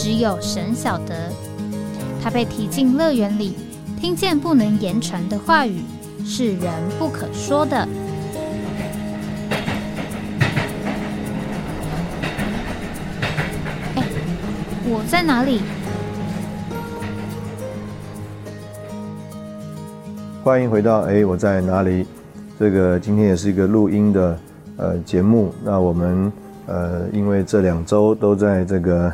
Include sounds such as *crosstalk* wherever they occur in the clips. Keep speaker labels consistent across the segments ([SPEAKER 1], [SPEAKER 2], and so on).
[SPEAKER 1] 只有神晓得，他被提进乐园里，听见不能言传的话语，是人不可说的。哎，我在哪里？
[SPEAKER 2] 欢迎回到哎，我在哪里？这个今天也是一个录音的呃节目。那我们呃，因为这两周都在这个。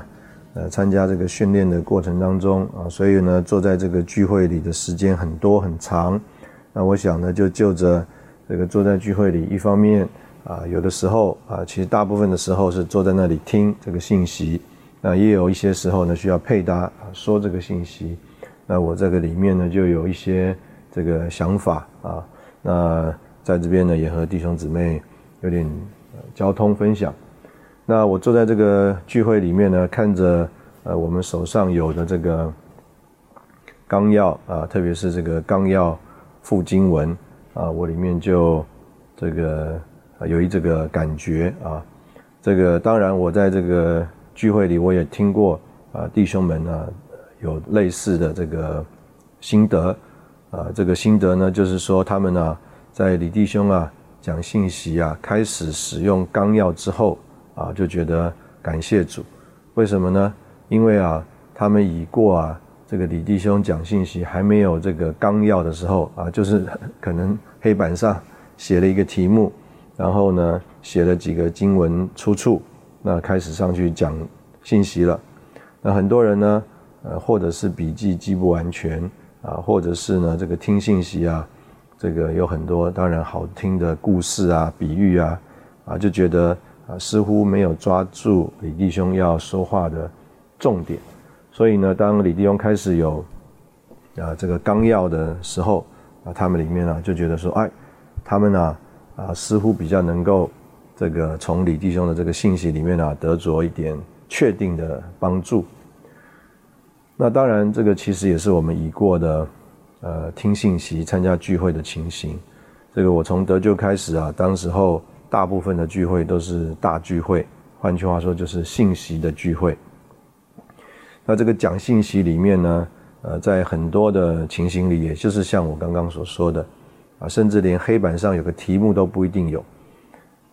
[SPEAKER 2] 呃，参加这个训练的过程当中啊，所以呢，坐在这个聚会里的时间很多很长。那我想呢，就就着这个坐在聚会里，一方面啊，有的时候啊，其实大部分的时候是坐在那里听这个信息，那也有一些时候呢，需要配搭说这个信息。那我这个里面呢，就有一些这个想法啊，那在这边呢，也和弟兄姊妹有点交通分享。那我坐在这个聚会里面呢，看着呃我们手上有的这个纲要啊，特别是这个纲要附经文啊，我里面就这个有一这个感觉啊。这个当然我在这个聚会里我也听过啊，弟兄们呢有类似的这个心得啊，这个心得呢就是说他们呢在李弟兄啊讲信息啊开始使用纲要之后。啊，就觉得感谢主，为什么呢？因为啊，他们已过啊，这个李弟兄讲信息还没有这个纲要的时候啊，就是 *laughs* 可能黑板上写了一个题目，然后呢，写了几个经文出处，那开始上去讲信息了。那很多人呢，呃，或者是笔记记不完全啊，或者是呢，这个听信息啊，这个有很多当然好听的故事啊、比喻啊，啊，就觉得。啊，似乎没有抓住李弟兄要说话的重点，所以呢，当李弟兄开始有啊这个纲要的时候，啊，他们里面呢就觉得说，哎，他们呢啊似乎比较能够这个从李弟兄的这个信息里面呢得着一点确定的帮助。那当然，这个其实也是我们已过的呃听信息、参加聚会的情形。这个我从得救开始啊，当时候。大部分的聚会都是大聚会，换句话说就是信息的聚会。那这个讲信息里面呢，呃，在很多的情形里，也就是像我刚刚所说的，啊，甚至连黑板上有个题目都不一定有。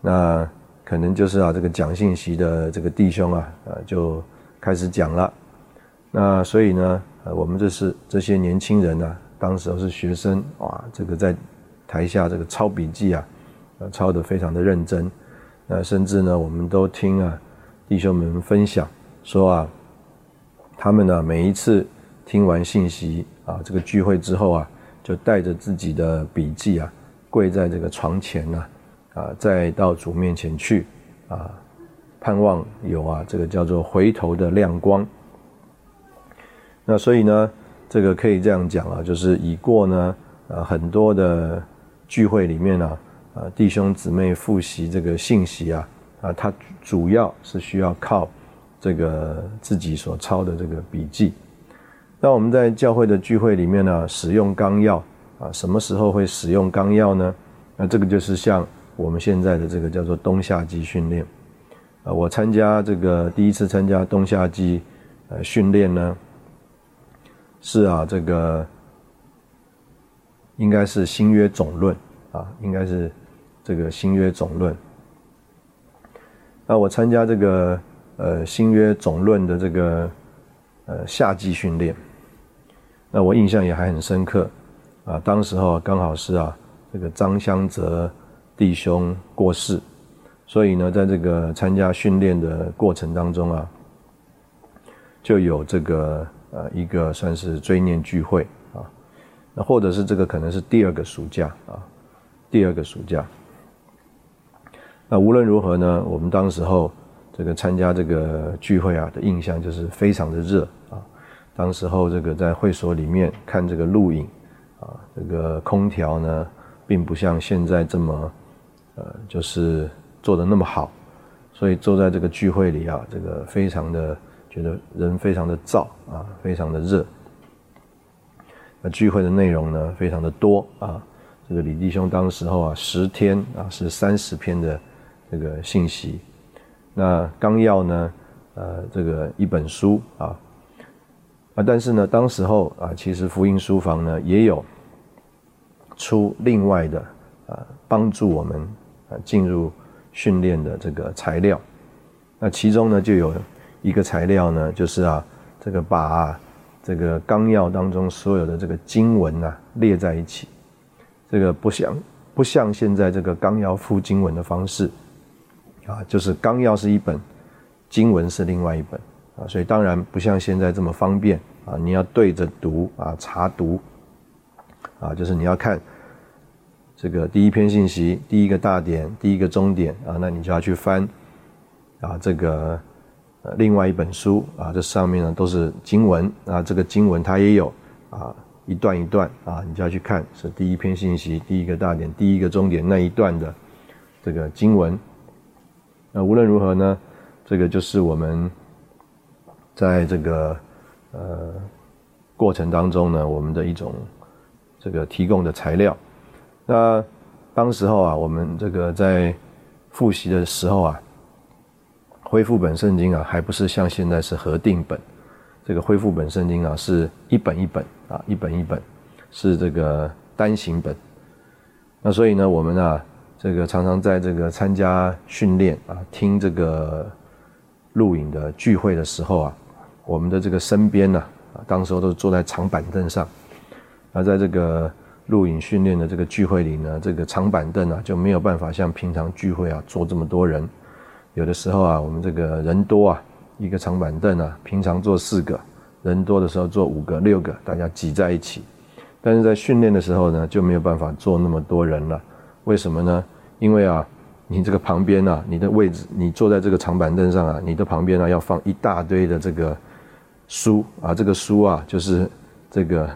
[SPEAKER 2] 那可能就是啊，这个讲信息的这个弟兄啊，呃，就开始讲了。那所以呢，呃，我们这是这些年轻人呢，当时是学生，哇，这个在台下这个抄笔记啊。抄的非常的认真，那甚至呢，我们都听啊弟兄们分享说啊，他们呢每一次听完信息啊这个聚会之后啊，就带着自己的笔记啊，跪在这个床前呢，啊再到主面前去啊，盼望有啊这个叫做回头的亮光。那所以呢，这个可以这样讲啊，就是已过呢，呃很多的聚会里面呢。啊弟兄姊妹复习这个信息啊，啊，他主要是需要靠这个自己所抄的这个笔记。那我们在教会的聚会里面呢，使用纲要啊，什么时候会使用纲要呢？那这个就是像我们现在的这个叫做冬夏季训练啊。我参加这个第一次参加冬夏季呃训练呢，是啊，这个应该是新约总论啊，应该是。这个新约总论，那我参加这个呃新约总论的这个呃夏季训练，那我印象也还很深刻。啊。当时候刚好是啊这个张香泽弟兄过世，所以呢，在这个参加训练的过程当中啊，就有这个呃一个算是追念聚会。啊，那或者是这个可能是第二个暑假。啊，第二个暑假。那无论如何呢，我们当时候这个参加这个聚会啊的印象就是非常的热啊。当时候这个在会所里面看这个录影啊，这个空调呢，并不像现在这么呃，就是做的那么好，所以坐在这个聚会里啊，这个非常的觉得人非常的燥啊，非常的热。那聚会的内容呢，非常的多啊。这个李弟兄当时候啊，十天啊是三十篇的这个信息。那纲要呢，呃，这个一本书啊，啊，但是呢，当时候啊，其实福音书房呢也有出另外的啊，帮助我们啊进入训练的这个材料。那其中呢，就有一个材料呢，就是啊，这个把。这个纲要当中所有的这个经文啊列在一起，这个不像不像现在这个纲要附经文的方式，啊，就是纲要是一本，经文是另外一本啊，所以当然不像现在这么方便啊，你要对着读啊查读，啊，就是你要看这个第一篇信息，第一个大点，第一个终点啊，那你就要去翻啊这个。呃，另外一本书啊，这上面呢都是经文啊，这个经文它也有啊，一段一段啊，你就要去看是第一篇信息，第一个大点，第一个终点那一段的这个经文。那无论如何呢，这个就是我们在这个呃过程当中呢，我们的一种这个提供的材料。那当时候啊，我们这个在复习的时候啊。恢复本圣经啊，还不是像现在是核定本，这个恢复本圣经啊，是一本一本啊，一本一本，是这个单行本。那所以呢，我们啊，这个常常在这个参加训练啊，听这个录影的聚会的时候啊，我们的这个身边呢，啊，当时候都坐在长板凳上。那在这个录影训练的这个聚会里呢，这个长板凳啊，就没有办法像平常聚会啊，坐这么多人。有的时候啊，我们这个人多啊，一个长板凳啊，平常坐四个人多的时候坐五个、六个，大家挤在一起。但是在训练的时候呢，就没有办法坐那么多人了。为什么呢？因为啊，你这个旁边啊，你的位置，你坐在这个长板凳上啊，你的旁边呢要放一大堆的这个书啊，这个书啊就是这个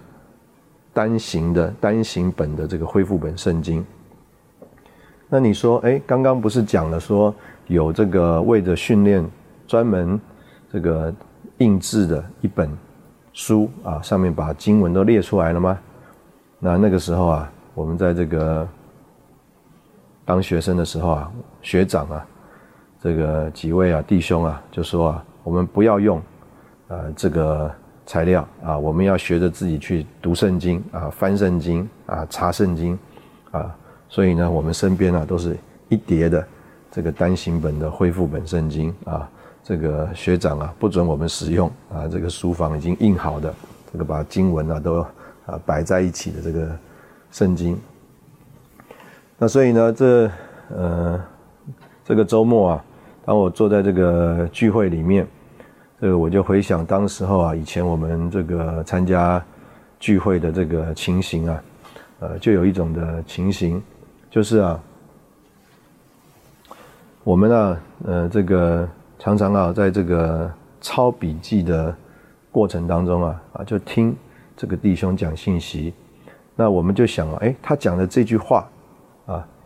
[SPEAKER 2] 单行的单行本的这个恢复本圣经。那你说，哎，刚刚不是讲了说？有这个为着训练专门这个印制的一本书啊，上面把经文都列出来了吗？那那个时候啊，我们在这个当学生的时候啊，学长啊，这个几位啊弟兄啊，就说啊，我们不要用呃这个材料啊，我们要学着自己去读圣经啊，翻圣经啊，查圣经啊，所以呢，我们身边啊都是一叠的。这个单行本的恢复本圣经啊，这个学长啊不准我们使用啊，这个书房已经印好的，这个把经文啊都啊摆在一起的这个圣经。所以呢，这呃这个周末啊，当我坐在这个聚会里面，这个我就回想当时候啊，以前我们这个参加聚会的这个情形啊，呃，就有一种的情形，就是啊。我们呢，呃，这个常常啊，在这个抄笔记的过程当中啊，啊，就听这个弟兄讲信息，那我们就想啊，哎，他讲的这句话，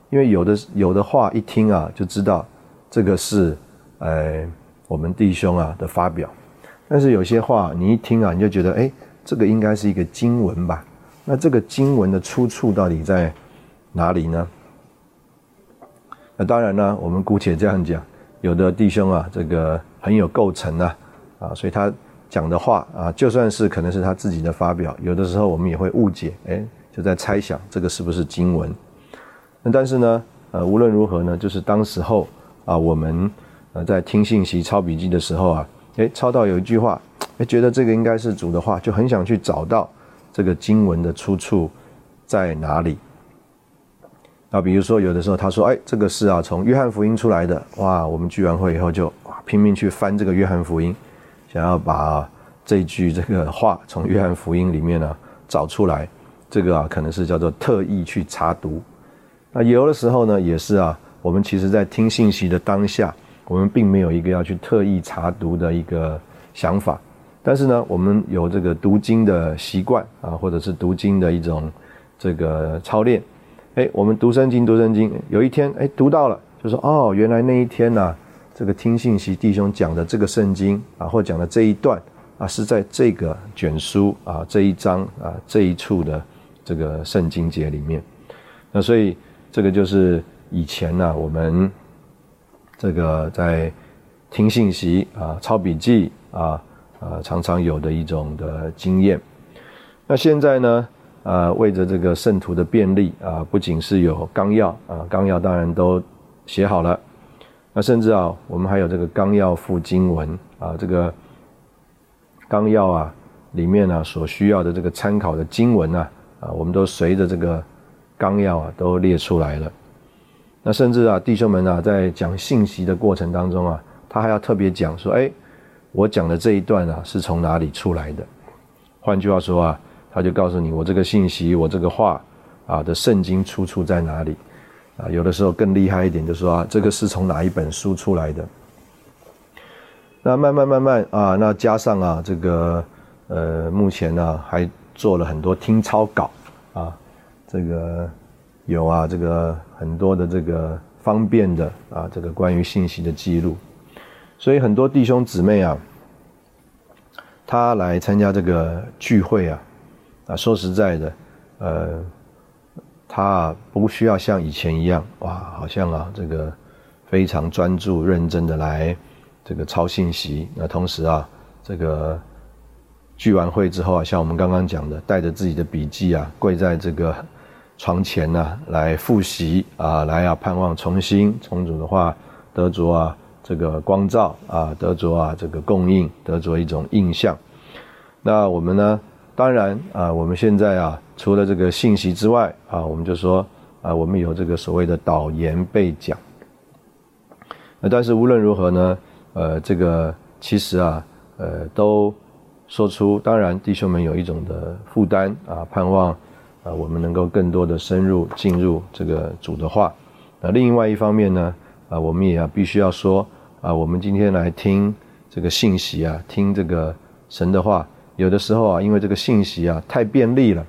[SPEAKER 2] 因为有的有的话一听啊，就知道这个是，呃，我们弟兄啊的发表，但是有些话你一听啊，你就觉得，哎，这个应该是一个经文吧？那这个经文的出处到底在哪里呢？那当然呢，我们姑且这样讲，有的弟兄啊，这个很有构成啊，啊，所以他讲的话啊，就算是可能是他自己的发表，有的时候我们也会误解，哎，就在猜想这个是不是经文。那但是呢，呃，无论如何呢，就是当时候啊，我们呃在听信息、抄笔记的时候啊，哎，抄到有一句话，哎，觉得这个应该是主的话，就很想去找到这个经文的出处在哪里。啊，比如说有的时候他说，哎，这个是啊，从约翰福音出来的，哇，我们聚完会以后就拼命去翻这个约翰福音，想要把这句这个话从约翰福音里面呢找出来，这个啊可能是叫做特意去查读。那有的时候呢也是啊，我们其实在听信息的当下，我们并没有一个要去特意查读的一个想法，但是呢，我们有这个读经的习惯啊，或者是读经的一种这个操练。哎，我们读圣经，读圣经，有一天哎读到了，就说哦，原来那一天呢，这个听信息弟兄讲的这个圣经啊，或讲的这一段啊，是在这个卷书啊这一章啊这一处的这个圣经节里面。那所以这个就是以前呢，我们。这个在听信息啊、抄笔记啊、呃，常常有的一种的经验。那现在呢，呃，为着这个圣徒的便利啊，不仅是有纲要啊，纲要当然都写好了。那甚至啊，我们还有这个纲要附经文啊，这个纲要啊里面呢所需要的这个参考的经文啊，啊，我们都随着这个纲要啊都列出来了。那甚至啊，弟兄们啊，在讲信息的过程当中啊，他还要特别讲说：“哎，我讲的这一段啊，是从哪里出来的？”换句话说啊，他就告诉你，我这个信息，我这个话啊的圣经出处在哪里？啊，有的时候更厉害一点，就说啊，这个是从哪一本书出来的？那慢慢慢慢啊，那加上啊，这个呃，目前呢还做了很多听抄稿啊，这个。有啊，这个很多的这个方便的啊，这个关于信息的记录，所以很多弟兄姊妹啊，他来参加这个聚会啊，啊，说实在的，呃，他不需要像以前一样，哇，好像啊，这个非常专注认真的来这个抄信息，那同时啊，这个聚完会之后啊，像我们刚刚讲的，带着自己的笔记啊，跪在这个。床前呢，来复习啊，来啊，盼望重新重组的话，得着啊这个光照啊，得着啊这个供应，得着一种印象。那我们呢，当然啊，我们现在啊，除了这个信息之外啊，我们就说啊，我们有这个所谓的导言背讲。那但是无论如何呢，呃，这个其实啊，呃，都说出，当然弟兄们有一种的负担啊，盼望。啊，我们能够更多的深入进入这个主的话。那另外一方面呢，啊，我们也要必须要说，啊，我们今天来听这个信息啊，听这个神的话，有的时候啊，因为这个信息啊太便利了，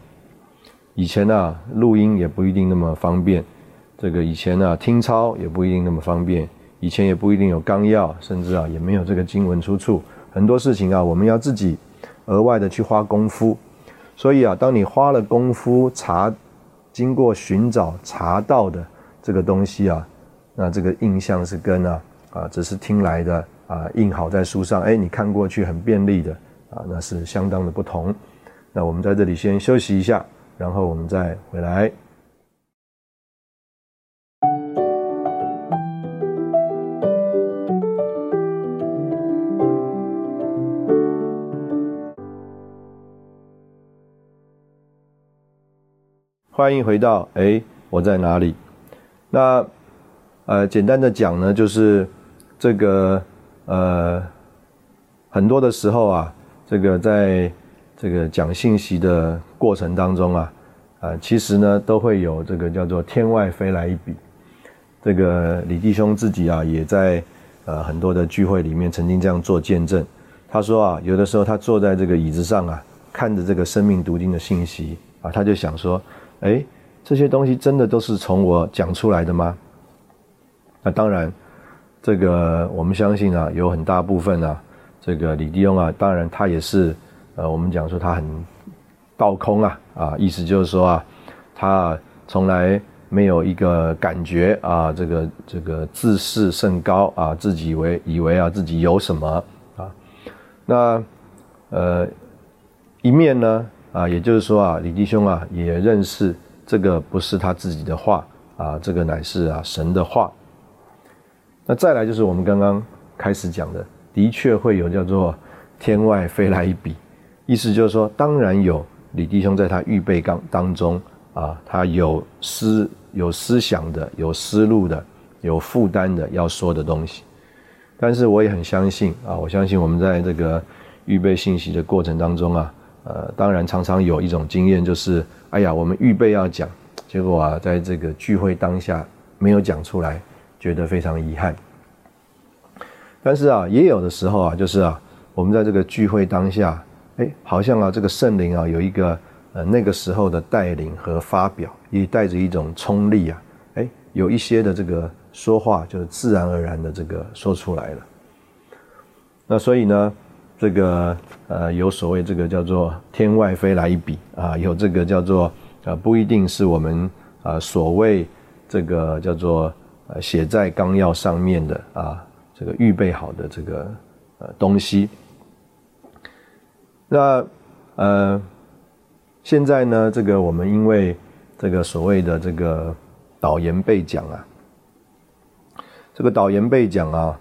[SPEAKER 2] 以前呢录音也不一定那么方便，这个以前呢听抄也不一定那么方便，以前也不一定有纲要，甚至啊也没有这个经文出处，很多事情啊，我们要自己额外的去花功夫。所以啊，当你花了功夫查，经过寻找查到的这个东西啊，那这个印象是跟啊啊只是听来的啊印好在书上，哎，你看过去很便利的啊，那是相当的不同。那我们在这里先休息一下，然后我们再回来。欢迎回到哎，我在哪里？那呃，简单的讲呢，就是这个呃，很多的时候啊，这个在这个讲信息的过程当中啊，啊，其实呢都会有这个叫做天外飞来一笔。这个李弟兄自己啊，也在呃很多的聚会里面曾经这样做见证。他说啊，有的时候他坐在这个椅子上啊，看着这个生命读经的信息啊，他就想说。哎，这些东西真的都是从我讲出来的吗？那当然，这个我们相信啊，有很大部分啊，这个李弟兄啊，当然他也是，呃，我们讲说他很倒空啊，啊，意思就是说啊，他从来没有一个感觉啊，这个这个自视甚高啊，自己以为以为啊自己有什么啊，那呃一面呢？啊，也就是说啊，李弟兄啊也认识这个不是他自己的话啊，这个乃是啊神的话。那再来就是我们刚刚开始讲的，的确会有叫做天外飞来一笔，意思就是说，当然有李弟兄在他预备当当中啊，他有思有思想的，有思路的，有负担的要说的东西。但是我也很相信啊，我相信我们在这个预备信息的过程当中啊。呃，当然常常有一种经验，就是哎呀，我们预备要讲，结果啊，在这个聚会当下没有讲出来，觉得非常遗憾。但是啊，也有的时候啊，就是啊，我们在这个聚会当下，哎，好像啊，这个圣灵啊，有一个呃那个时候的带领和发表，也带着一种冲力啊，哎，有一些的这个说话，就是自然而然的这个说出来了。那所以呢，这个呃，有所谓这个叫做天外飞来一笔啊，有这个叫做呃，不一定是我们啊所谓这个叫做呃写在纲要上面的啊。这个预备好的这个呃东西，那呃现在呢，这个我们因为这个所谓的这个导言备讲啊，这个导言备讲啊，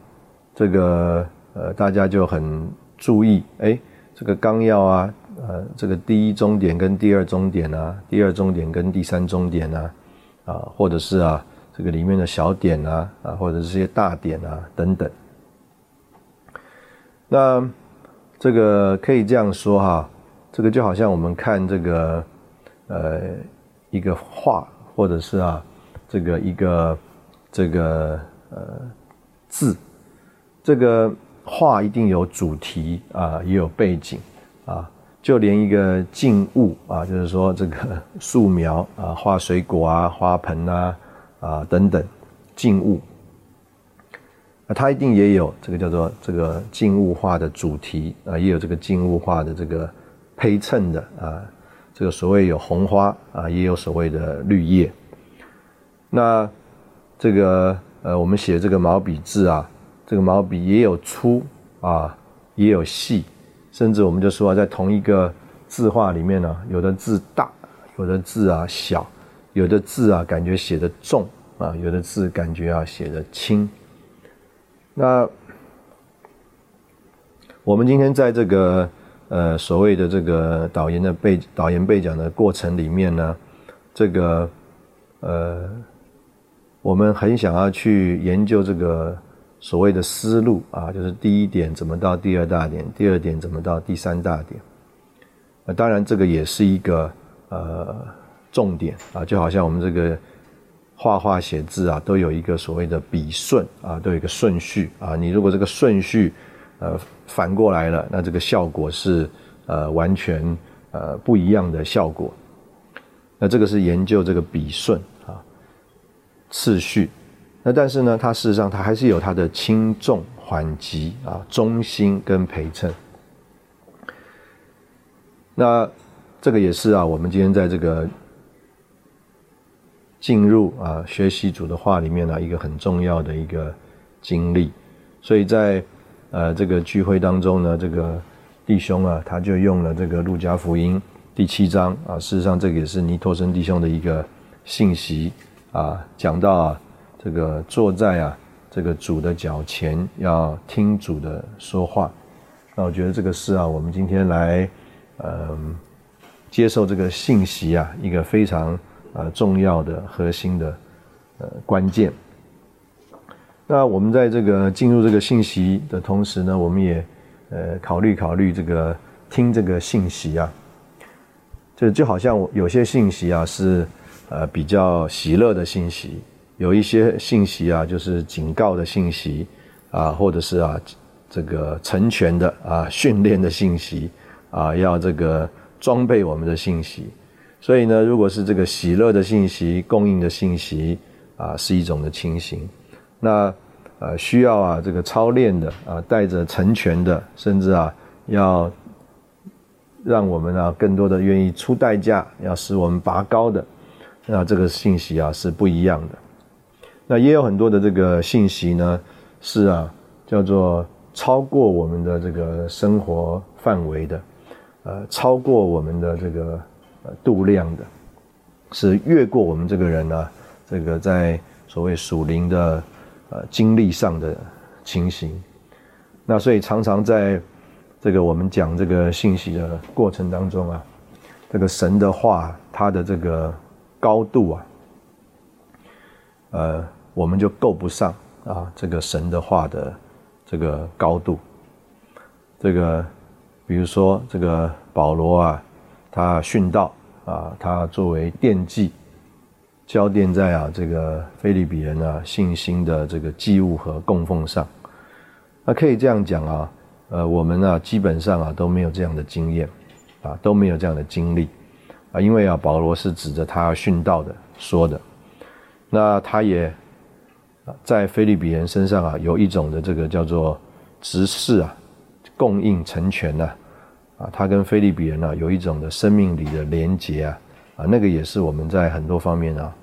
[SPEAKER 2] 这个呃大家就很注意，哎，这个纲要啊，呃，这个第一终点跟第二终点啊，第二终点跟第三终点啊，啊，或者是啊。这个里面的小点啊，啊，或者是些大点啊，等等。那这个可以这样说哈，这个就好像我们看这个呃一个画，或者是啊这个一个这个呃字，这个画一定有主题啊，也有背景啊，就连一个静物啊，就是说这个 *laughs* 素描啊，画水果啊，花盆啊。啊，等等，静物，那它一定也有这个叫做这个静物画的主题啊，也有这个静物画的这个配衬的啊，这个所谓有红花啊，也有所谓的绿叶。那这个呃，我们写这个毛笔字啊，这个毛笔也有粗啊，也有细，甚至我们就说在同一个字画里面呢，有的字大，有的字啊小。有的字啊，感觉写的重啊；有的字感觉啊，写的轻。那我们今天在这个呃所谓的这个导言的背导言背讲的过程里面呢，这个呃，我们很想要去研究这个所谓的思路啊，就是第一点怎么到第二大点，第二点怎么到第三大点。那当然，这个也是一个呃。重点啊，就好像我们这个画画写字啊，都有一个所谓的笔顺啊，都有一个顺序啊。你如果这个顺序呃反过来了，那这个效果是呃完全呃不一样的效果。那这个是研究这个笔顺啊次序。那但是呢，它事实上它还是有它的轻重缓急啊、中心跟陪衬。那这个也是啊，我们今天在这个。进入啊，学习主的话里面呢，一个很重要的一个经历，所以在呃这个聚会当中呢，这个弟兄啊，他就用了这个路加福音第七章啊，事实上这个也是尼托生弟兄的一个信息啊，讲到啊，这个坐在啊这个主的脚前要听主的说话，那我觉得这个是啊，我们今天来嗯接受这个信息啊，一个非常。啊，重要的核心的呃关键。那我们在这个进入这个信息的同时呢，我们也呃考虑考虑这个听这个信息啊，就就好像有些信息啊是呃比较喜乐的信息，有一些信息啊就是警告的信息啊，或者是啊这个成全的啊训练的信息啊，要这个装备我们的信息。所以呢，如果是这个喜乐的信息、供应的信息啊，是一种的情形。那呃，需要啊，这个操练的啊，带着成全的，甚至啊，要让我们啊，更多的愿意出代价，要使我们拔高的，那这个信息啊是不一样的。那也有很多的这个信息呢，是啊，叫做超过我们的这个生活范围的，呃，超过我们的这个。呃，度量的，是越过我们这个人呢，这个在所谓属灵的呃经历上的情形。那所以常常在这个我们讲这个信息的过程当中啊，这个神的话，它的这个高度啊，呃，我们就够不上啊，这个神的话的这个高度。这个比如说这个保罗啊。他殉道啊，他作为奠祭，交奠在啊这个菲利比人啊信心的这个祭物和供奉上。那可以这样讲啊，呃，我们啊基本上啊都没有这样的经验，啊都没有这样的经历，啊，因为啊保罗是指着他殉道的说的，那他也在菲利比人身上啊有一种的这个叫做执事啊供应成全呐，啊，他跟菲利比人啊有一种的生命里的连结啊，啊，那个也是我们在很多方面啊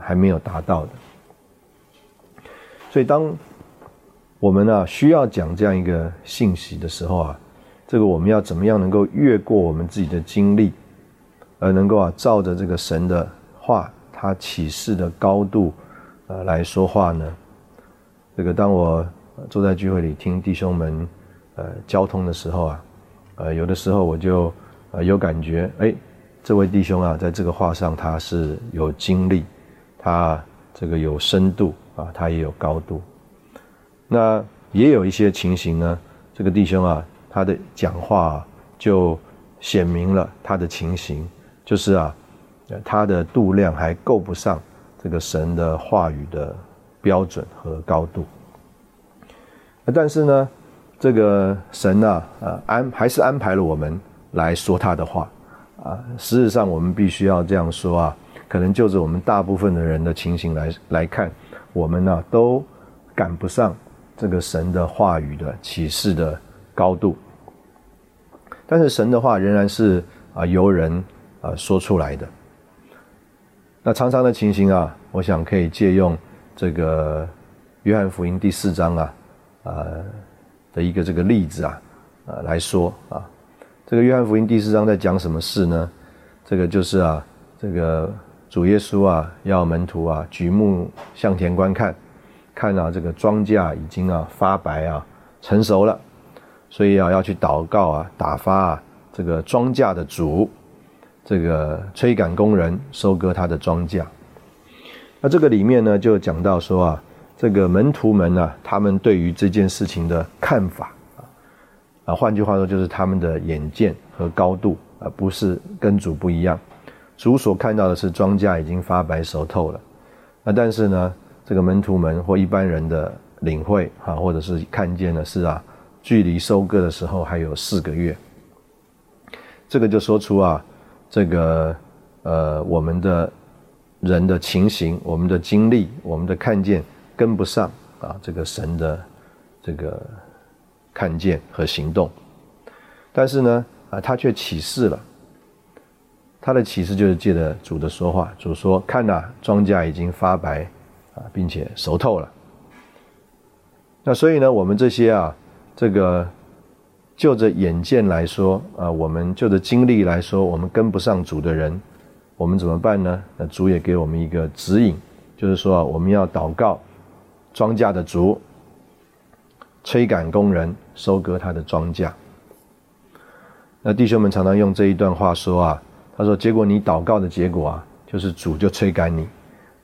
[SPEAKER 2] 还没有达到的，所以当。我们呢需要讲这样一个信息的时候啊，这个我们要怎么样能够越过我们自己的经历，而能够啊照着这个神的话，他启示的高度，呃来说话呢？这个当我坐在聚会里听弟兄们呃交通的时候啊，呃有的时候我就呃有感觉，哎，这位弟兄啊在这个话上他是有经历，他这个有深度啊，他也有高度。那也有一些情形呢，这个弟兄啊，他的讲话就显明了他的情形，就是啊，他的度量还够不上这个神的话语的标准和高度。但是呢，这个神啊，呃安还是安排了我们来说他的话啊。事实上，我们必须要这样说啊，可能就着我们大部分的人的情形来来看，我们呢都赶不上。这个神的话语的启示的高度，但是神的话仍然是啊由人啊说出来的。那常常的情形啊，我想可以借用这个约翰福音第四章啊啊的一个这个例子啊啊来说啊，这个约翰福音第四章在讲什么事呢？这个就是啊这个主耶稣啊要门徒啊举目向前观看。看到这个庄稼已经啊发白啊成熟了，所以啊要去祷告啊打发啊这个庄稼的主，这个催赶工人收割他的庄稼。那这个里面呢就讲到说啊这个门徒们呢他们对于这件事情的看法啊啊换句话说就是他们的眼见和高度啊不是跟主不一样，主所看到的是庄稼已经发白熟透了，那但是呢。这个门徒们或一般人的领会啊，或者是看见的是啊，距离收割的时候还有四个月。这个就说出啊，这个呃，我们的人的情形、我们的经历、我们的看见跟不上啊，这个神的这个看见和行动。但是呢，啊，他却启示了，他的启示就是借着主的说话，主说：“看呐，庄稼已经发白。”啊，并且熟透了。那所以呢，我们这些啊，这个就着眼见来说啊，我们就着经历来说，我们跟不上主的人，我们怎么办呢？那主也给我们一个指引，就是说啊，我们要祷告庄稼的主，催赶工人收割他的庄稼。那弟兄们常常用这一段话说啊，他说：结果你祷告的结果啊，就是主就催赶你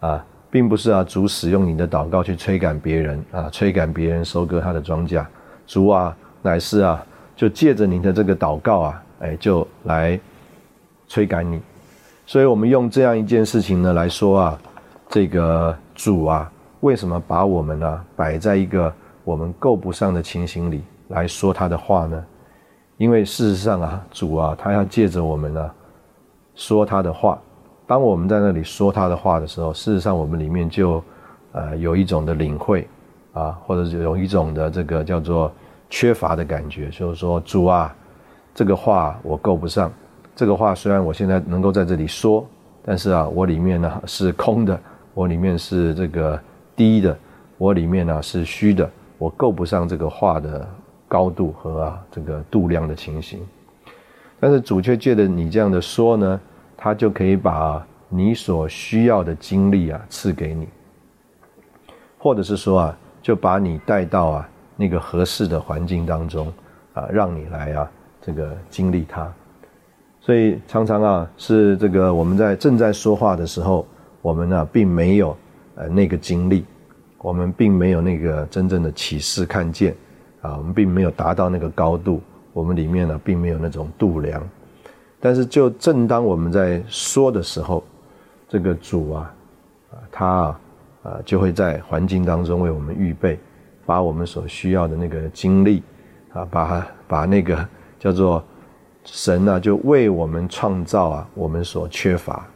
[SPEAKER 2] 啊。并不是啊，主使用你的祷告去催赶别人啊，催赶别人收割他的庄稼。主啊，乃是啊，就借着你的这个祷告啊，哎，就来催赶你。所以我们用这样一件事情呢来说啊，这个主啊，为什么把我们呢摆在一个我们够不上的情形里来说他的话呢？因为事实上啊，主啊，他要借着我们呢说他的话。当我们在那里说他的话的时候，事实上我们里面就，呃，有一种的领会，啊，或者是有一种的这个叫做缺乏的感觉，就是说主啊，这个话我够不上，这个话虽然我现在能够在这里说，但是啊，我里面呢是空的，我里面是这个低的，我里面呢是虚的，我够不上这个话的高度和啊这个度量的情形，但是主却借着你这样的说呢。他就可以把你所需要的经历啊赐给你，或者是说啊，就把你带到啊那个合适的环境当中啊，让你来啊这个经历它。所以常常啊是这个我们在正在说话的时候，我们呢并没有呃那个经历，我们并没有那个真正的启示看见啊，我们并没有达到那个高度，我们里面呢并没有那种度量。但是，就正当我们在说的时候，这个主啊，啊，他啊，啊，就会在环境当中为我们预备把我们所需要的那个精力啊，把把那个叫做神呢，就为我们创造啊，我们所缺乏。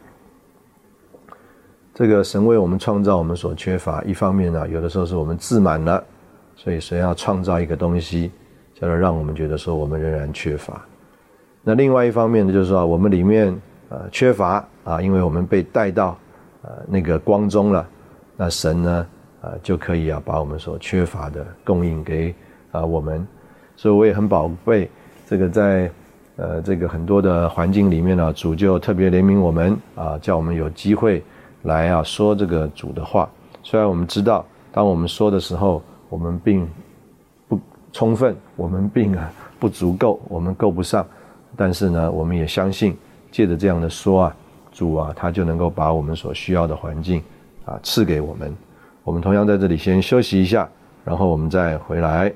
[SPEAKER 2] 这个神为我们创造我们所缺乏，一方面呢，有的时候是我们自满了，所以神要创造一个东西，叫做让我们觉得说我们仍然缺乏。那另外一方面呢，就是说我们里面呃缺乏啊，因为我们被带到呃那个光中了，那神呢啊就可以啊把我们所缺乏的供应给啊我们，所以我也很宝贝这个在呃这个很多的环境里面呢，主就特别怜悯我们啊，叫我们有机会来啊说这个主的话。虽然我们知道，当我们说的时候，我们并不充分，我们并啊不足够，我们够不上。但是呢，我们也相信，借着这样的说啊，主啊，他就能够把我们所需要的环境啊赐给我们。我们同样在这里先休息一下，然后我们再回来。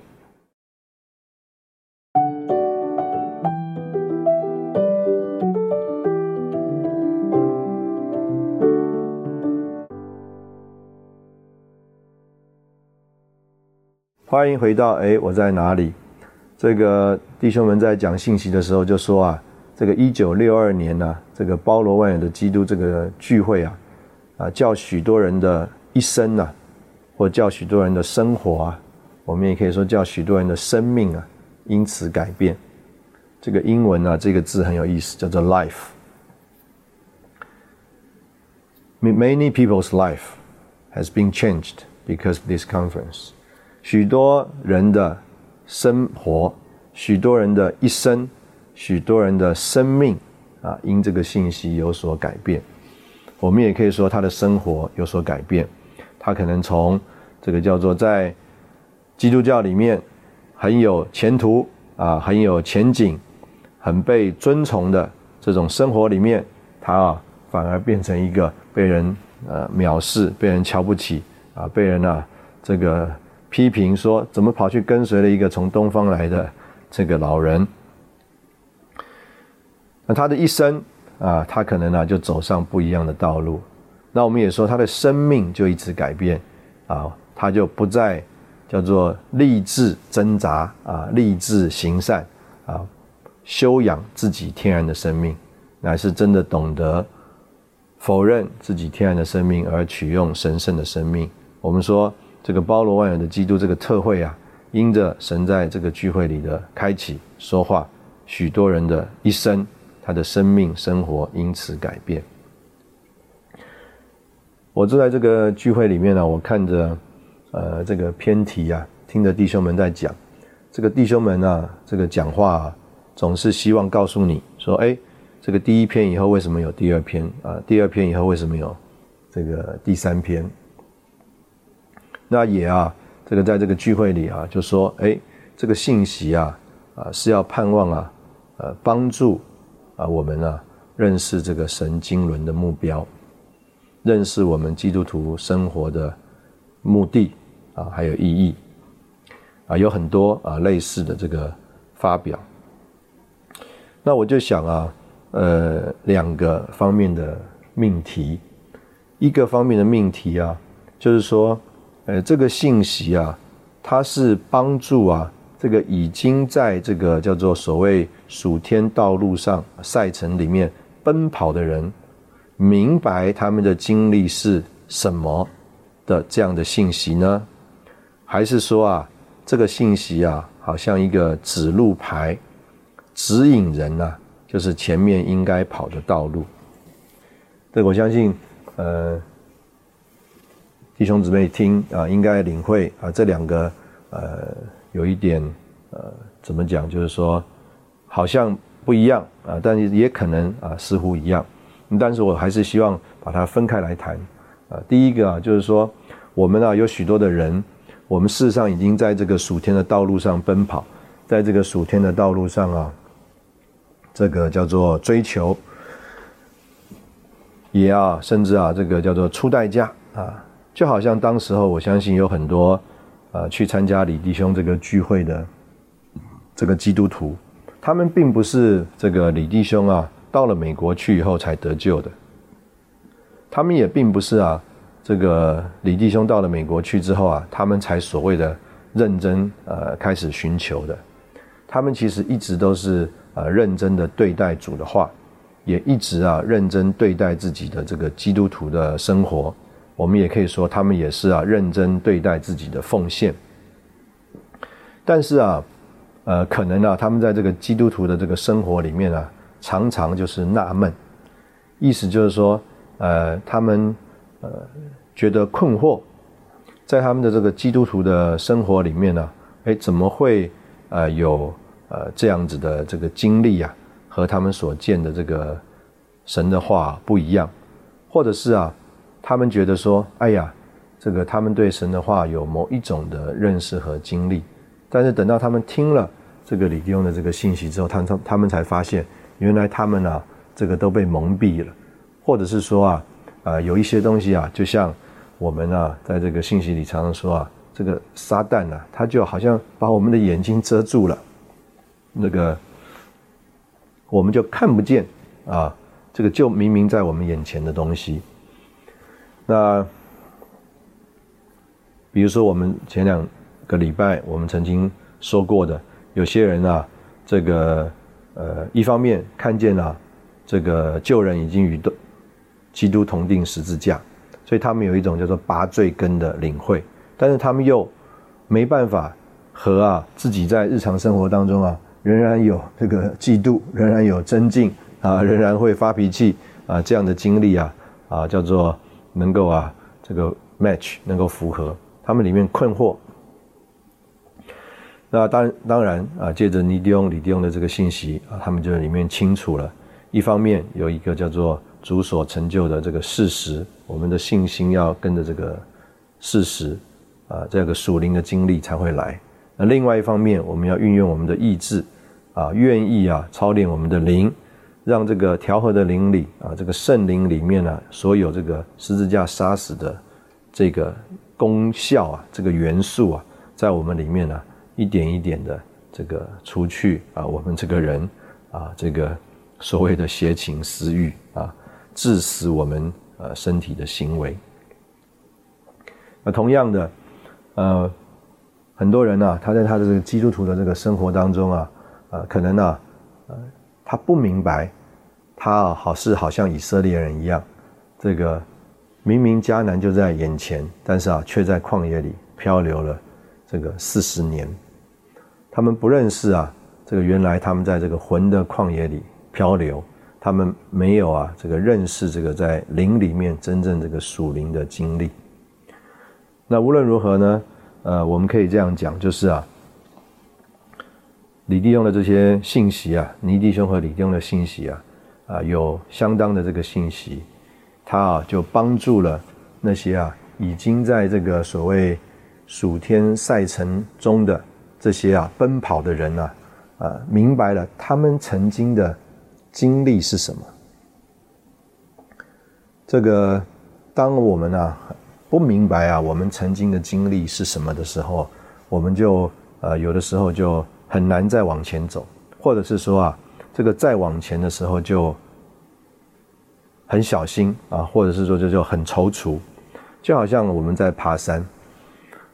[SPEAKER 2] 欢迎回到哎，我在哪里？这个弟兄们在讲信息的时候就说啊，这个一九六二年呢，这个包罗万有的基督这个聚会啊，啊，叫许多人的一生呐，或叫许多人的生活啊，我们也可以说叫许多人的生命啊，因此改变。这个英文啊，这个字很有意思，叫做 life。Many people's life has been changed because this conference。许多人的。生活，许多人的一生，许多人的生命啊，因这个信息有所改变。我们也可以说他的生活有所改变。他可能从这个叫做在基督教里面很有前途啊，很有前景，很被尊崇的这种生活里面，他啊反而变成一个被人呃藐视、被人瞧不起啊，被人啊这个。批评说：“怎么跑去跟随了一个从东方来的这个老人？那他的一生啊，他可能呢就走上不一样的道路。那我们也说，他的生命就一直改变啊，他就不再叫做立志挣扎啊，立志行善啊，修养自己天然的生命，乃是真的懂得否认自己天然的生命，而取用神圣的生命。我们说。”这个包罗万有的基督这个特会啊，因着神在这个聚会里的开启说话，许多人的一生，他的生命生活因此改变。我坐在这个聚会里面呢，我看着呃这个偏题啊，听着弟兄们在讲，这个弟兄们啊，这个讲话总是希望告诉你说，哎，这个第一篇以后为什么有第二篇啊？第二篇以后为什么有这个第三篇？那也啊，这个在这个聚会里啊，就说，哎，这个信息啊，啊是要盼望啊，呃，帮助啊我们啊认识这个神经轮的目标，认识我们基督徒生活的目的啊，还有意义啊，有很多啊类似的这个发表。那我就想啊，呃，两个方面的命题，一个方面的命题啊，就是说。呃，这个信息啊，它是帮助啊，这个已经在这个叫做所谓属天道路上赛程里面奔跑的人，明白他们的经历是什么的这样的信息呢？还是说啊，这个信息啊，好像一个指路牌，指引人呐，就是前面应该跑的道路？这我相信，呃。弟兄姊妹听啊，应该领会啊，这两个呃，有一点呃，怎么讲？就是说，好像不一样啊，但是也可能啊，似乎一样。但是我还是希望把它分开来谈啊。第一个啊，就是说，我们啊，有许多的人，我们事实上已经在这个属天的道路上奔跑，在这个属天的道路上啊，这个叫做追求，也要，甚至啊，这个叫做出代价啊。就好像当时候，我相信有很多，呃，去参加李弟兄这个聚会的这个基督徒，他们并不是这个李弟兄啊，到了美国去以后才得救的。他们也并不是啊，这个李弟兄到了美国去之后啊，他们才所谓的认真呃开始寻求的。他们其实一直都是呃认真的对待主的话，也一直啊认真对待自己的这个基督徒的生活。我们也可以说，他们也是啊认真对待自己的奉献。但是啊，呃，可能啊，他们在这个基督徒的这个生活里面啊，常常就是纳闷，意思就是说，呃，他们呃觉得困惑，在他们的这个基督徒的生活里面呢，哎，怎么会呃有呃这样子的这个经历啊，和他们所见的这个神的话不一样，或者是啊，他们觉得说，哎呀，这个他们对神的话有某一种的认识和经历。但是等到他们听了这个李弟兄的这个信息之后，他他他们才发现，原来他们啊，这个都被蒙蔽了，或者是说啊，啊有一些东西啊，就像我们啊，在这个信息里常常说啊，这个撒旦啊，他就好像把我们的眼睛遮住了，那个我们就看不见啊，这个就明明在我们眼前的东西。那比如说我们前两。个礼拜，我们曾经说过的，有些人啊，这个呃，一方面看见了这个旧人已经与基督同定十字架，所以他们有一种叫做拔罪根的领会，但是他们又没办法和啊自己在日常生活当中啊，仍然有这个嫉妒，仍然有增进啊，仍然会发脾气啊这样的经历啊啊，叫做能够啊这个 match 能够符合他们里面困惑。那当当然啊，借着尼迪翁、李迪翁的这个信息啊，他们就里面清楚了。一方面有一个叫做主所成就的这个事实，我们的信心要跟着这个事实啊，这个属灵的经历才会来。那另外一方面，我们要运用我们的意志啊，愿意啊操练我们的灵，让这个调和的灵里啊，这个圣灵里面呢，所有这个十字架杀死的这个功效啊，这个元素啊，在我们里面呢。一点一点的这个除去啊，我们这个人啊，这个所谓的邪情私欲，致死我们呃身体的行为。那同样的，呃，很多人呢，他在他的这个基督徒的这个生活当中啊，呃，可能呢，呃，他不明白，他啊，好是好像以色列人一样，这个明明迦南就在眼前，但是啊，却在旷野里漂流了这个四十年。他们不认识啊，这个原来他们在这个魂的旷野里漂流，他们没有啊这个认识这个在灵里面真正这个属灵的经历。那无论如何呢，呃，我们可以这样讲，就是啊，李弟兄的这些信息啊，尼弟兄和李弟兄的信息啊，啊，有相当的这个信息，他啊就帮助了那些啊已经在这个所谓暑天赛程中的。这些啊，奔跑的人啊，啊，明白了他们曾经的经历是什么。这个，当我们啊不明白啊我们曾经的经历是什么的时候，我们就呃有的时候就很难再往前走，或者是说啊，这个再往前的时候就很小心啊，或者是说就就很踌躇，就好像我们在爬山，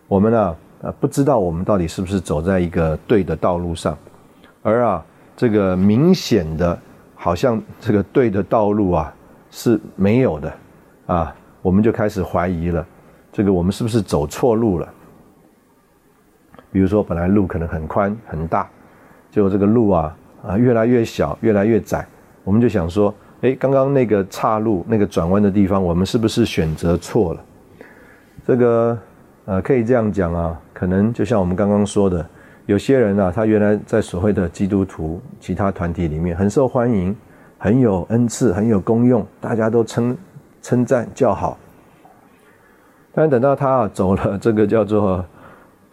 [SPEAKER 2] 我们呢。啊，不知道我们到底是不是走在一个对的道路上，而啊，这个明显的，好像这个对的道路啊是没有的，啊，我们就开始怀疑了，这个我们是不是走错路了？比如说，本来路可能很宽很大，结果这个路啊啊越来越小，越来越窄，我们就想说，哎，刚刚那个岔路那个转弯的地方，我们是不是选择错了？这个。呃，可以这样讲啊，可能就像我们刚刚说的，有些人啊，他原来在所谓的基督徒其他团体里面很受欢迎，很有恩赐，很有功用，大家都称称赞叫好。但等到他啊走了这个叫做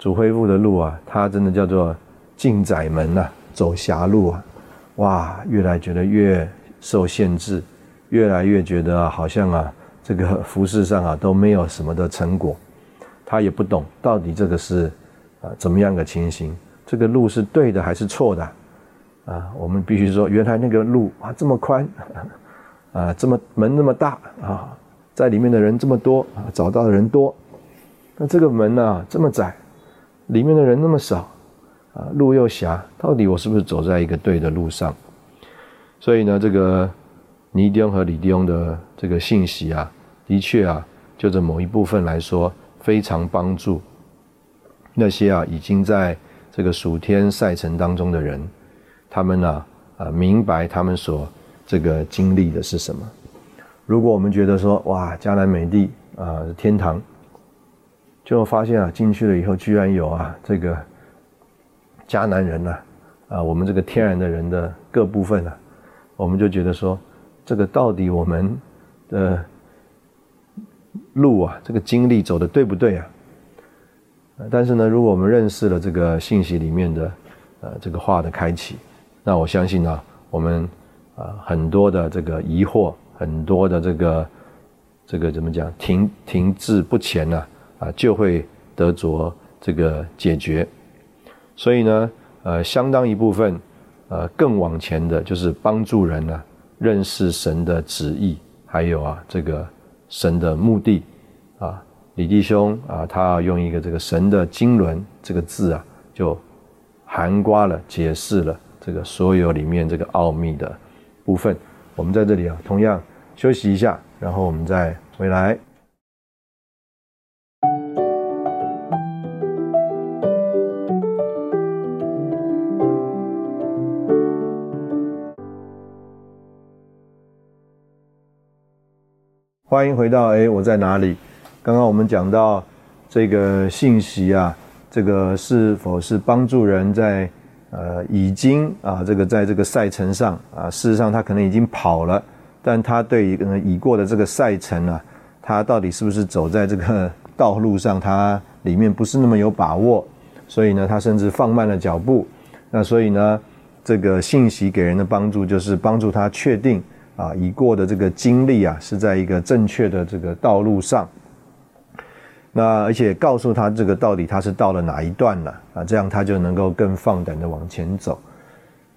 [SPEAKER 2] 主恢复的路啊，他真的叫做进窄门呐，走狭路啊，哇，越来觉得越受限制，越来越觉得好像啊，这个服饰上啊都没有什么的成果。他也不懂到底这个是啊怎么样的情形，这个路是对的还是错的啊？我们必须说，原来那个路啊这么宽 *laughs* 啊，这么门那么大啊，在里面的人这么多啊，找到的人多，那这个门呢这么窄里面的人那么少，啊，路又狭，到底我是不是走在一个对的路上？所以呢，这个尼迪翁和李迪翁的这个信息啊，的确啊，就这某一部分来说，非常帮助那些啊已经在这个属天赛程当中的人，他们呢，啊，明白他们所这个经历的是什么。如果我们觉得说，哇，迦南美地啊，天堂。就发现啊，进去了以后，居然有啊这个迦南人呐，啊，我们这个天然的人的各部分啊，我们就觉得说，这个到底我们的路啊，这个经历走的对不对啊？但是呢，如果我们认识了这个信息里面的呃这个话的开启，那我相信呢，我们啊很多的这个疑惑，很多的这个这个怎么讲，停停滞不前呢？啊，就会得着这个解决，所以呢，呃，相当一部分，呃，更往前的，就是帮助人呢认识神的旨意，还有啊，这个神的目的，啊，李弟兄啊，他用一个这个神的经纶这个字啊，就含刮了解释了这个所有里面这个奥秘的部分。我们在这里啊，同样休息一下，然后我们再回来。欢迎回到哎，我在哪里？刚刚我们讲到这个信息啊，这个是否是帮助人在呃已经啊这个在这个赛程上啊，事实上他可能已经跑了，但他对已过的这个赛程啊，他到底是不是走在这个道路上，他里面不是那么有把握，所以呢，他甚至放慢了脚步。那所以呢，这个信息给人的帮助就是帮助他确定。啊，已过的这个经历啊，是在一个正确的这个道路上。那而且告诉他这个到底他是到了哪一段了啊，这样他就能够更放胆的往前走。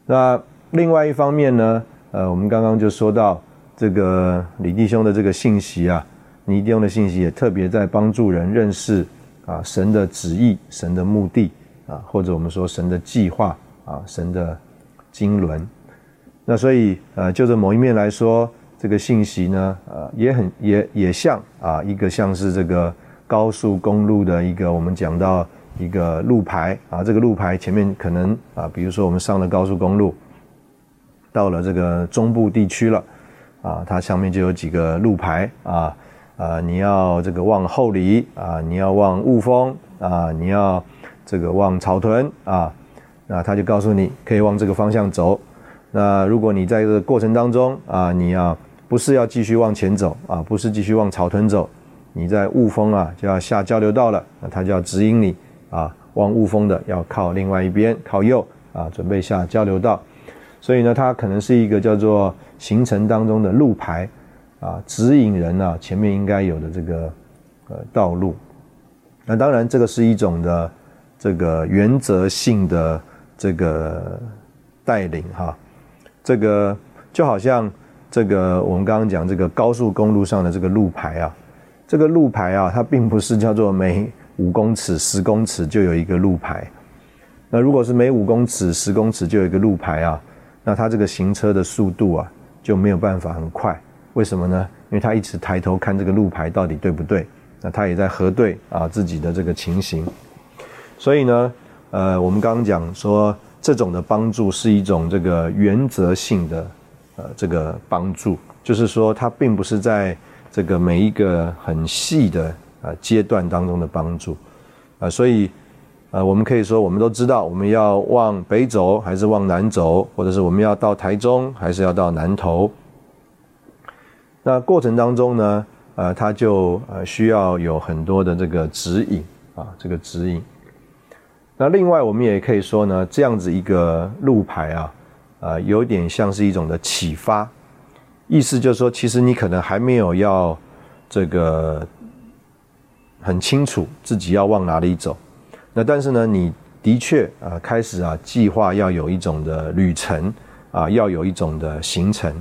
[SPEAKER 2] 那另外一方面呢，呃，我们刚刚就说到这个李弟兄的这个信息啊，尼弟兄的信息也特别在帮助人认识啊神的旨意、神的目的啊，或者我们说神的计划啊，神的经纶。那所以，呃，就这某一面来说，这个信息呢，呃，也很也也像啊，一个像是这个高速公路的一个我们讲到一个路牌啊，这个路牌前面可能啊，比如说我们上了高速公路，到了这个中部地区了，啊，它上面就有几个路牌啊，啊，你要这个往后里啊，你要往雾峰啊，你要这个往草屯啊，那他就告诉你可以往这个方向走。那如果你在这个过程当中啊，你要不是要继续往前走啊，不是继续往草屯走，你在雾峰啊就要下交流道了，那他就要指引你啊，往雾峰的要靠另外一边靠右啊，准备下交流道。所以呢，它可能是一个叫做行程当中的路牌啊，指引人啊前面应该有的这个呃道路。那当然，这个是一种的这个原则性的这个带领哈。这个就好像这个我们刚刚讲这个高速公路上的这个路牌啊，这个路牌啊，它并不是叫做每五公尺、十公尺就有一个路牌。那如果是每五公尺、十公尺就有一个路牌啊，那它这个行车的速度啊就没有办法很快。为什么呢？因为他一直抬头看这个路牌到底对不对，那他也在核对啊自己的这个情形。所以呢，呃，我们刚刚讲说。这种的帮助是一种这个原则性的，呃，这个帮助，就是说它并不是在这个每一个很细的啊阶段当中的帮助，啊，所以，呃，我们可以说，我们都知道我们要往北走还是往南走，或者是我们要到台中还是要到南投，那过程当中呢，呃，它就呃需要有很多的这个指引啊，这个指引。那另外，我们也可以说呢，这样子一个路牌啊，啊，有点像是一种的启发，意思就是说，其实你可能还没有要这个很清楚自己要往哪里走，那但是呢，你的确啊，开始啊，计划要有一种的旅程啊，要有一种的行程，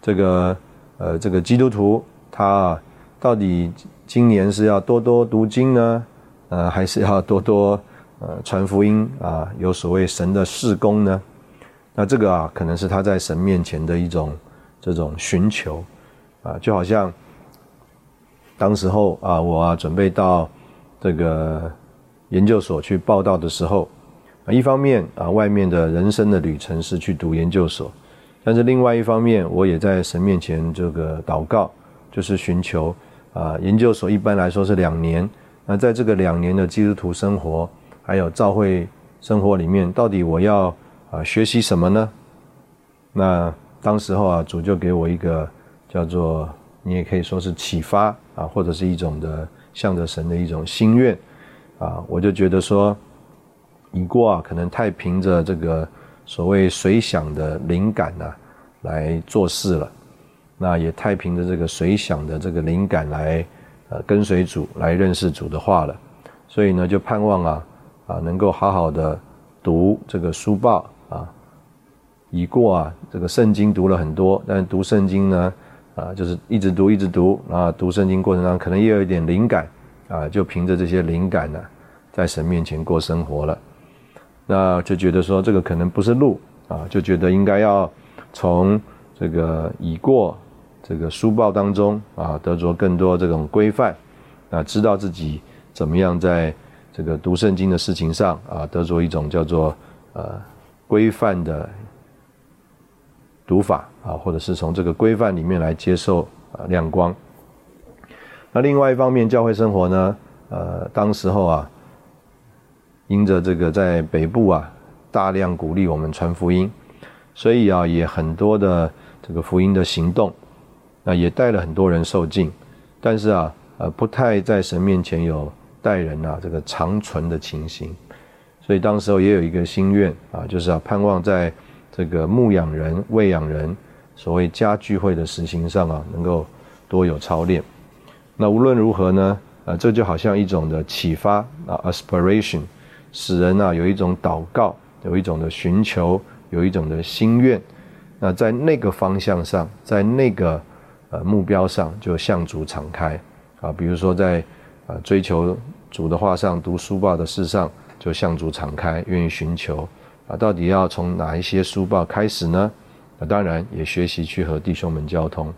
[SPEAKER 2] 这个呃，这个基督徒他到底今年是要多多读经呢，呃，还是要多多？呃传福音啊，有所谓神的事工呢？那这个啊，可能是他在神面前的一种这种寻求啊，就好像当时候啊，我啊准备到这个研究所去报道的时候，一方面啊，外面的人生的旅程是去读研究所，但是另外一方面，我也在神面前这个祷告，就是寻求啊，研究所一般来说是两年，那在这个两年的基督徒生活还有教会生活里面，到底我要。啊，学习什么呢？那当时候啊，主就给我一个叫做，你也可以说是启发啊，或者是一种的向着神的一种心愿啊，我就觉得说，已过啊，可能太凭着这个所谓随想的灵感呢来做事了，那也太凭着这个随想的这个灵感来呃跟随主来认识主的话了，所以呢，就盼望啊啊能够好好的读这个书报。啊，已过啊，这个圣经读了很多，但读圣经呢，啊，就是一直读一直读啊，读圣经过程当中可能也有一点灵感啊，就凭着这些灵感呢，在神面前过生活了，那就觉得说这个可能不是路啊，就觉得应该要从这个已过这个书报当中啊，得着更多这种规范啊，知道自己怎么样在这个读圣经的事情上啊，得着一种叫做呃。规范的读法啊，或者是从这个规范里面来接受啊亮光。那另外一方面，教会生活呢，呃，当时候啊，因着这个在北部啊，大量鼓励我们传福音，所以啊，也很多的这个福音的行动，那也带了很多人受尽，但是啊，呃，不太在神面前有带人啊这个长存的情形。所以当时候也有一个心愿啊，就是啊盼望在这个牧养人、喂养人，所谓家聚会的实行上啊，能够多有操练。那无论如何呢，呃，这就好像一种的启发啊，aspiration，使人啊有一种祷告，有一种的寻求，有一种的心愿。那在那个方向上，在那个呃目标上，就向主敞开啊。比如说在啊追求主的话上，读书报的事上。就向主敞开，愿意寻求啊，到底要从哪一些书报开始呢？那当然也学习去和弟兄们交通。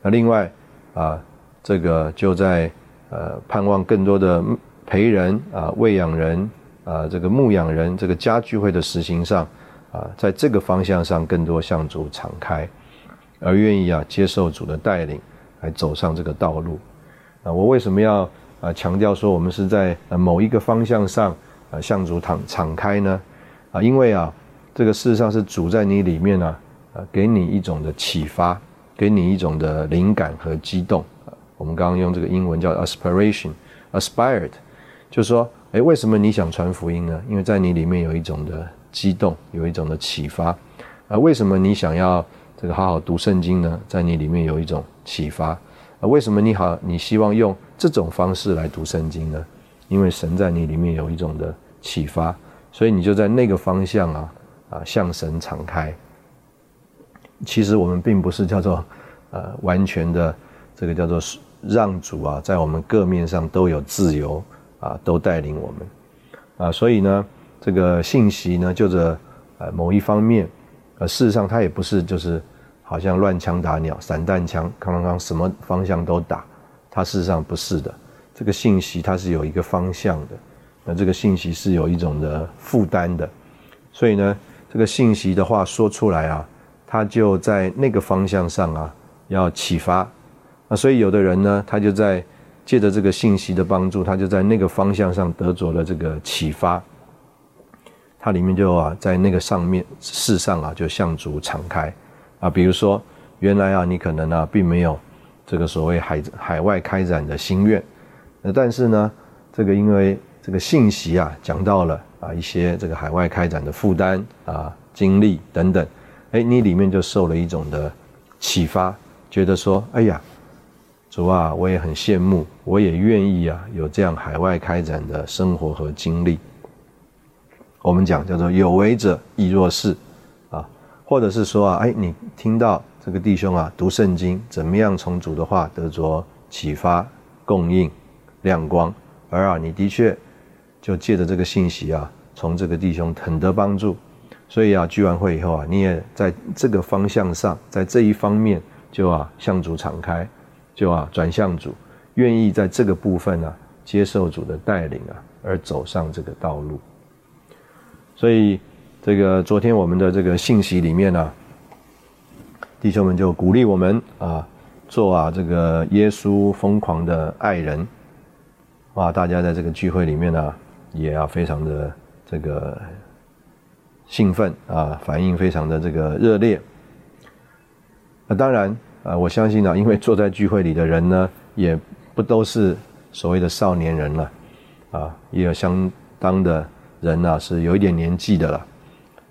[SPEAKER 2] 那另外啊，这个就在呃盼望更多的陪人啊、喂养人啊、这个牧养人、这个家聚会的实行上啊，在这个方向上更多向主敞开，而愿意啊接受主的带领来走上这个道路。啊，我为什么要？啊，强调说我们是在某一个方向上，啊向主敞敞开呢，啊，因为啊，这个事实上是主在你里面呢，啊，给你一种的启发，给你一种的灵感和激动。我们刚刚用这个英文叫 aspiration，aspired，就是说，哎，为什么你想传福音呢？因为在你里面有一种的激动，有一种的启发。啊，为什么你想要这个好好读圣经呢？在你里面有一种启发。啊，为什么你好，你希望用？这种方式来读圣经呢，因为神在你里面有一种的启发，所以你就在那个方向啊啊向神敞开。其实我们并不是叫做呃完全的这个叫做让主啊在我们各面上都有自由啊都带领我们啊，所以呢这个信息呢就着呃某一方面，呃事实上它也不是就是好像乱枪打鸟、散弹枪，康康康什么方向都打。它事实上不是的，这个信息它是有一个方向的，那这个信息是有一种的负担的，所以呢，这个信息的话说出来啊，它就在那个方向上啊，要启发，那所以有的人呢，他就在借着这个信息的帮助，他就在那个方向上得着了这个启发，它里面就啊，在那个上面世上啊，就向主敞开。啊，比如说原来啊，你可能啊，并没有。这个所谓海海外开展的心愿，那但是呢，这个因为这个信息啊讲到了啊一些这个海外开展的负担啊经历等等，哎，你里面就受了一种的启发，觉得说，哎呀，主啊，我也很羡慕，我也愿意啊有这样海外开展的生活和经历。我们讲叫做有为者亦若是啊，或者是说啊，哎，你听到。这个弟兄啊，读圣经怎么样从主的话得着启发、供应、亮光？而啊，你的确就借着这个信息啊，从这个弟兄很得帮助。所以啊，聚完会以后啊，你也在这个方向上，在这一方面就啊向主敞开，就啊转向主，愿意在这个部分呢接受主的带领啊，而走上这个道路。所以这个昨天我们的这个信息里面呢，弟兄们就鼓励我们啊，做啊这个耶稣疯狂的爱人。哇，大家在这个聚会里面呢，也要非常的这个。兴奋啊，反应非常的这个热烈。那当然啊，我相信啊，因为坐在聚会里的人呢，也不都是所谓的少年人了，啊，也有相当的人呢是有一点年纪的了。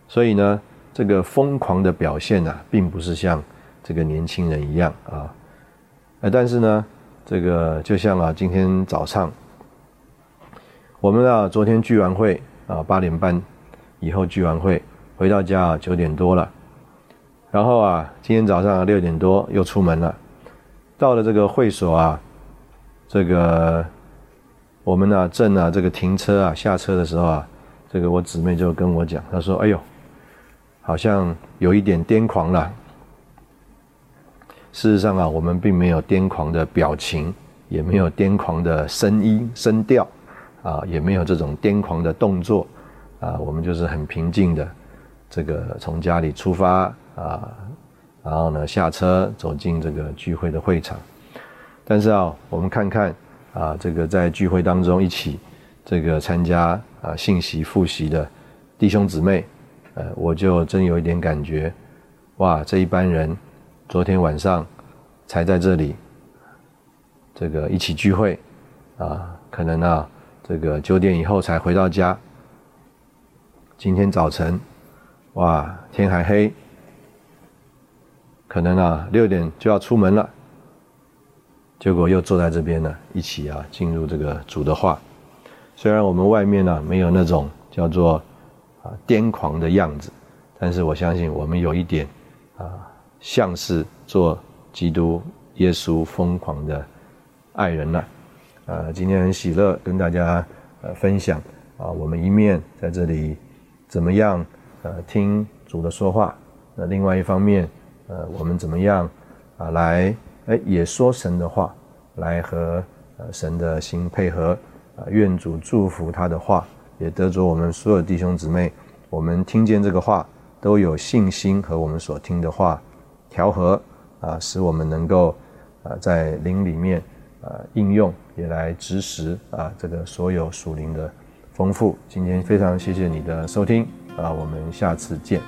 [SPEAKER 2] 所以呢，这个疯狂的表现呢，并不是像这个年轻人一样啊。呃，但是呢，这个就像啊，今天早上我们啊，昨天聚完会啊，八点半。以后聚完会回到家啊九点多了，然后啊今天早上六点多又出门了，到了这个会所啊，这个我们呢正啊这个停车啊下车的时候啊，这个我姊妹就跟我讲，她说：“哎呦，好像有一点癫狂了。”事实上啊，我们并没有癫狂的表情，也没有癫狂的声音声调，啊，也没有这种癫狂的动作。啊，我们就是很平静的，这个从家里出发啊，然后呢下车走进这个聚会的会场。但是啊，我们看看啊，这个在聚会当中一起这个参加啊信息复习的弟兄姊妹，呃，我就真有一点感觉，哇，这一班人昨天晚上才在这里这个一起聚会啊，可能啊这个九点以后才回到家。今天早晨，哇，天还黑，可能啊六点就要出门了。结果又坐在这边呢，一起啊进入这个主的话。虽然我们外面呢没有那种叫做啊癫狂的样子，但是我相信我们有一点啊像是做基督耶稣疯狂的爱人了。呃，今天很喜乐跟大家呃分享啊，我们一面在这里。怎么样？呃，听主的说话。那另外一方面，呃，我们怎么样啊？来，哎，也说神的话，来和呃神的心配合。啊，愿主祝福他的话，也得着我们所有弟兄姊妹。我们听见这个话，都有信心和我们所听的话调和啊，使我们能够啊在灵里面啊应用，也来支持啊这个所有属灵的。丰富，今天非常谢谢你的收听啊，我们下次见。